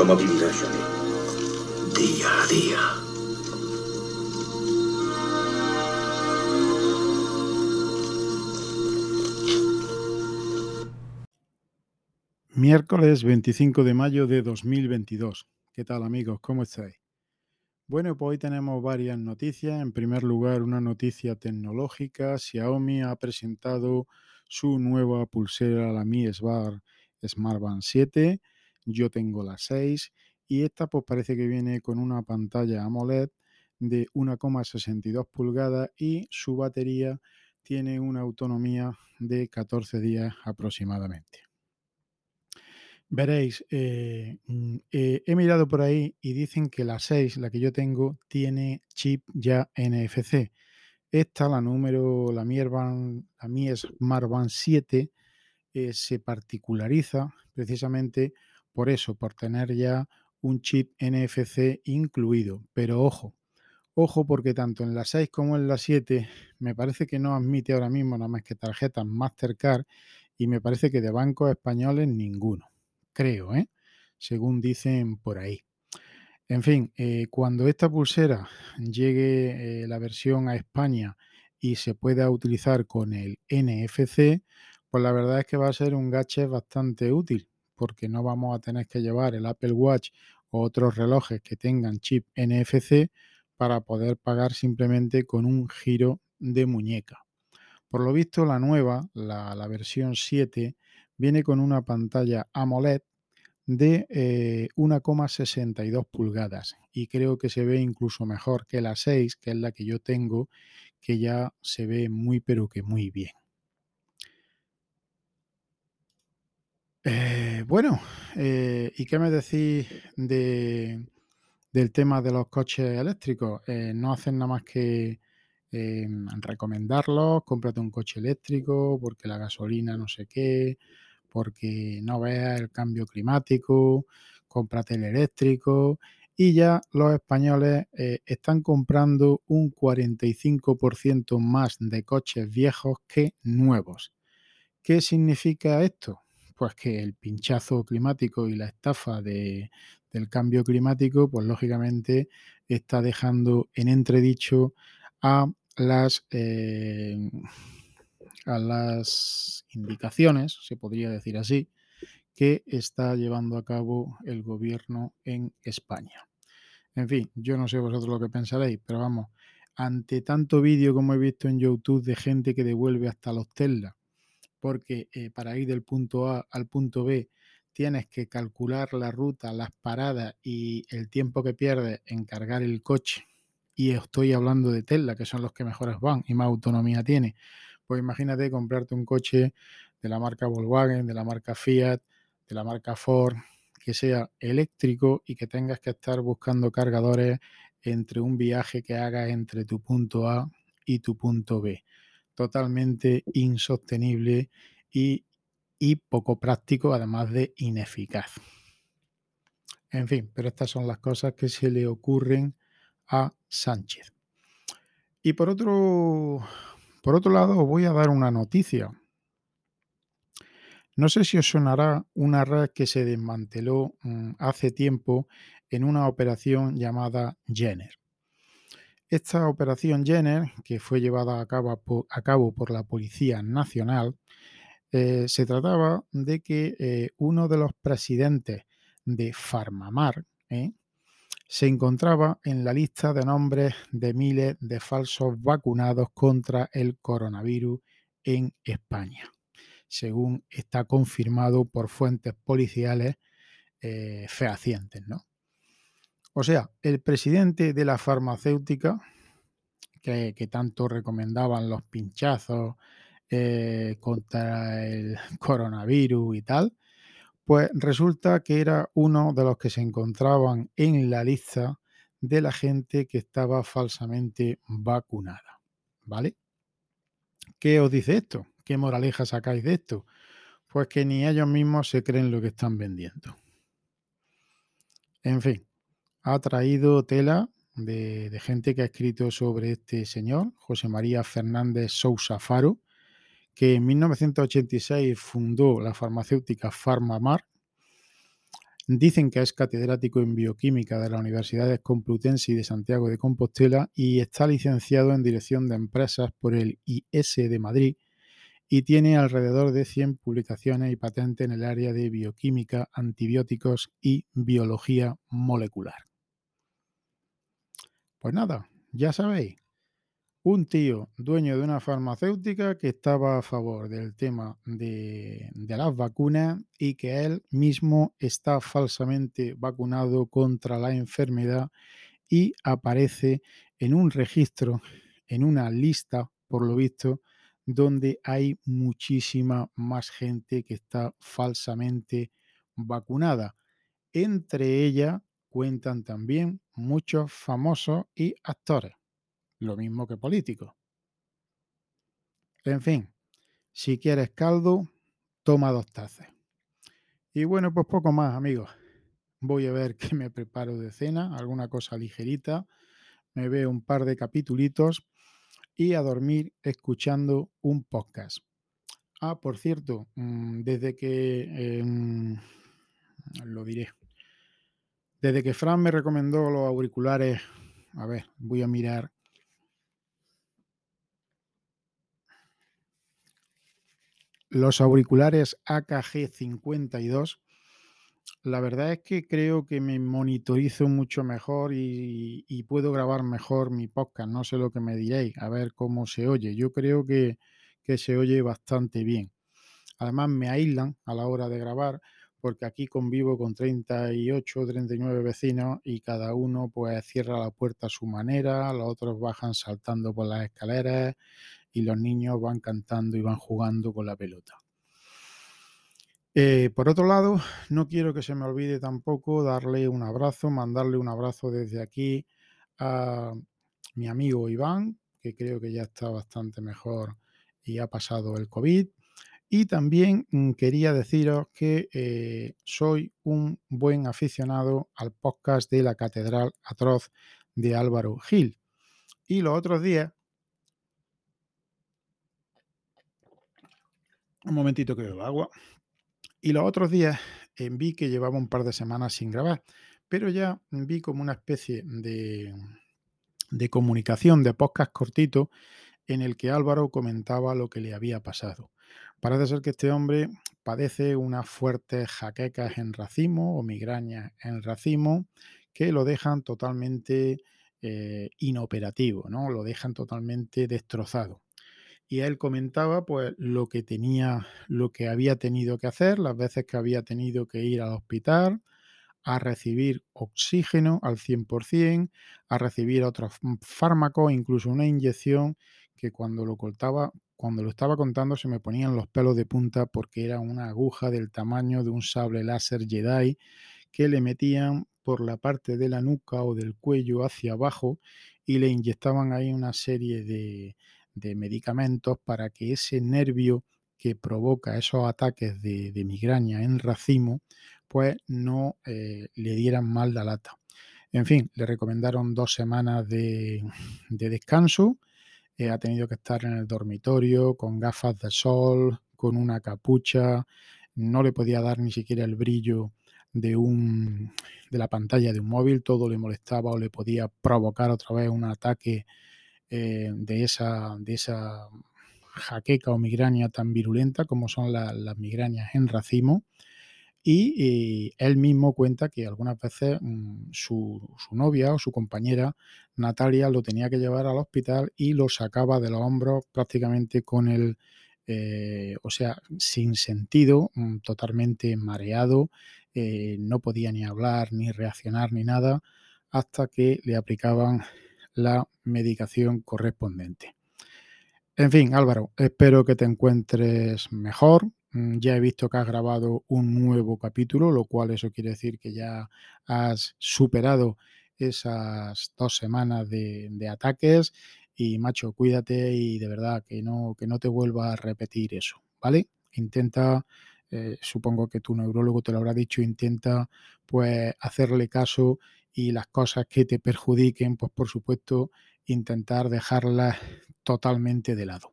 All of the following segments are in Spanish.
Día a día. Miércoles 25 de mayo de 2022. ¿Qué tal amigos? ¿Cómo estáis? Bueno, pues hoy tenemos varias noticias. En primer lugar, una noticia tecnológica. Xiaomi ha presentado su nueva pulsera, la Mi Smart, Smart Band 7. Yo tengo la 6 y esta pues parece que viene con una pantalla AMOLED de 1,62 pulgadas y su batería tiene una autonomía de 14 días aproximadamente. Veréis, eh, mm, eh, he mirado por ahí y dicen que la 6, la que yo tengo, tiene chip ya NFC. Esta, la número, la Mi, la Mi Smart Band 7, eh, se particulariza precisamente por eso, por tener ya un chip NFC incluido. Pero ojo, ojo porque tanto en la 6 como en la 7 me parece que no admite ahora mismo nada más que tarjetas Mastercard y me parece que de bancos españoles ninguno creo, ¿eh? según dicen por ahí. En fin, eh, cuando esta pulsera llegue eh, la versión a España y se pueda utilizar con el NFC, pues la verdad es que va a ser un gadget bastante útil, porque no vamos a tener que llevar el Apple Watch o otros relojes que tengan chip NFC para poder pagar simplemente con un giro de muñeca. Por lo visto, la nueva, la, versión 7, viene con una pantalla AMOLED de 1,62 eh, pulgadas y creo que se ve incluso mejor que la 6, que es la que yo tengo, que ya se ve muy pero que muy bien. Eh, bueno, eh, ¿y qué me decís de, del tema de los coches eléctricos? no hacen nada más que recomendarlos, cómprate un coche eléctrico porque la gasolina no sé qué, porque no veas el cambio climático, cómprate el eléctrico y ya los españoles eh, están comprando un 45% más de coches viejos que nuevos. ¿Qué significa esto? Pues que el pinchazo climático y la estafa del cambio climático, pues lógicamente está dejando en entredicho a las eh, a las indicaciones, se podría decir así, que está llevando a cabo el gobierno en España. En fin, yo no sé vosotros lo que pensaréis, pero vamos, ante tanto vídeo como he visto en YouTube de gente que devuelve hasta los Tesla, porque eh, para ir del punto A al punto B tienes que calcular la ruta, las paradas y el tiempo que pierdes en cargar el coche. Y estoy hablando de Tesla, que son los que mejores van y más autonomía tiene. Pues imagínate comprarte un coche de la marca Volkswagen, de la marca Fiat, de la marca Ford, que sea eléctrico y que tengas que estar buscando cargadores entre un viaje que hagas entre tu punto A y tu punto B. Totalmente insostenible y, poco práctico, además de ineficaz. En fin, pero estas son las cosas que se le ocurren a Sánchez. Y por otro, por otro lado, os voy a dar una noticia. No sé si os sonará una red que se desmanteló mm, hace tiempo en una operación llamada Jenner. Esta operación Jenner, que fue llevada a cabo, por, la Policía Nacional, eh, se trataba de que eh, uno de los presidentes de Farmamar, ¿eh? se encontraba en la lista de nombres de miles de falsos vacunados contra el coronavirus en España, según está confirmado por fuentes policiales eh, fehacientes. ¿no? O sea, el presidente de la farmacéutica, que, tanto recomendaban los pinchazos eh, contra el coronavirus y tal, pues resulta que era uno de los que se encontraban en la lista de la gente que estaba falsamente vacunada. ¿Vale? ¿Qué os dice esto? ¿Qué moraleja sacáis de esto? Pues que ni ellos mismos se creen lo que están vendiendo. En fin, ha traído tela de, gente que ha escrito sobre este señor, José María Fernández Sousa Faro, que en 1986 fundó la farmacéutica PharmaMar, Dicen que es catedrático en bioquímica de las Universidades Complutense y de Santiago de Compostela y está licenciado en dirección de empresas por el IS de Madrid y tiene alrededor de 100 publicaciones y patentes en el área de bioquímica, antibióticos y biología molecular. Pues nada, ya sabéis, un tío dueño de una farmacéutica que estaba a favor del tema de, las vacunas y que él mismo está falsamente vacunado contra la enfermedad y aparece en un registro, en una lista, por lo visto, donde hay muchísima más gente que está falsamente vacunada. Entre ellas cuentan también muchos famosos y actores, lo mismo que políticos. En fin, si quieres caldo, toma dos tazas. Y bueno, pues poco más, amigos. Voy a ver qué me preparo de cena, alguna cosa ligerita. Me veo un par de capitulitos y a dormir escuchando un podcast. Ah, por cierto, mm, desde que em, lo diré, desde que Fran me recomendó los auriculares, a ver, voy a mirar. Los auriculares AKG 52, la verdad es que creo que me monitorizo mucho mejor y, puedo grabar mejor mi podcast. No sé lo que me diréis, a ver cómo se oye. Yo creo que, que se oye bastante bien. Además me aíslan a la hora de grabar porque aquí convivo con 38 o 39 vecinos y cada uno pues cierra la puerta a su manera, los otros bajan saltando por las escaleras y los niños van cantando y van jugando con la pelota. Eh, por otro lado, no quiero que se me olvide tampoco darle un abrazo, mandarle un abrazo desde aquí a mi amigo Iván, que creo que ya está bastante mejor y ha pasado el COVID. Y también mm, quería deciros que eh, soy un buen aficionado al podcast de la Catedral Atroz de Álvaro Gil. Y los otros días, un momentito que bebo agua, y los otros días eh, vi que llevaba un par de semanas sin grabar, pero ya vi como una especie de, de comunicación de podcast cortito en el que Álvaro comentaba lo que le había pasado. Parece ser que este hombre padece unas fuertes jaquecas en racimo o migrañas en racimo que lo dejan totalmente eh, inoperativo, ¿no? Lo dejan totalmente destrozado. Y él comentaba pues lo que tenía, lo que había tenido que hacer, las veces que había tenido que ir al hospital a recibir oxígeno al 100%, a recibir otros fármacos, incluso una inyección que cuando lo cortaba, cuando lo estaba contando se me ponían los pelos de punta porque era una aguja del tamaño de un sable láser Jedi que le metían por la parte de la nuca o del cuello hacia abajo y le inyectaban ahí una serie de, medicamentos para que ese nervio que provoca esos ataques de, migraña en racimo, pues no eh, le dieran mal la lata. En fin, le recomendaron dos semanas de, de descanso ha tenido que estar en el dormitorio con gafas de sol, con una capucha, no le podía dar ni siquiera el brillo de, un, de la pantalla de un móvil, todo le molestaba o le podía provocar otra vez un ataque eh, de, esa, de esa jaqueca o migraña tan virulenta como son las migrañas en racimo. Y, él mismo cuenta que algunas veces mm, su, novia o su compañera Natalia lo tenía que llevar al hospital y lo sacaba de los hombros prácticamente con el, eh, o sea, sin sentido, mm, totalmente mareado, eh, no podía ni hablar, ni reaccionar, ni nada, hasta que le aplicaban la medicación correspondiente. En fin, Álvaro, espero que te encuentres mejor, Mm, ya he visto que has grabado un nuevo capítulo, lo cual eso quiere decir que ya has superado esas dos semanas de, ataques y macho, cuídate y de verdad que no, que no te vuelva a repetir eso, ¿vale? Intenta, eh, supongo que tu neurólogo te lo habrá dicho, intenta pues hacerle caso y las cosas que te perjudiquen, pues por supuesto intentar dejarlas totalmente de lado.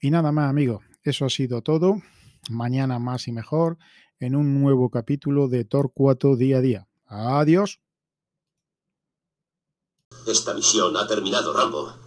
Y nada más amigos, eso ha sido todo mañana más y mejor en un nuevo capítulo de Torcuato Día a Día. Adiós. Esta misión ha terminado, Rambo.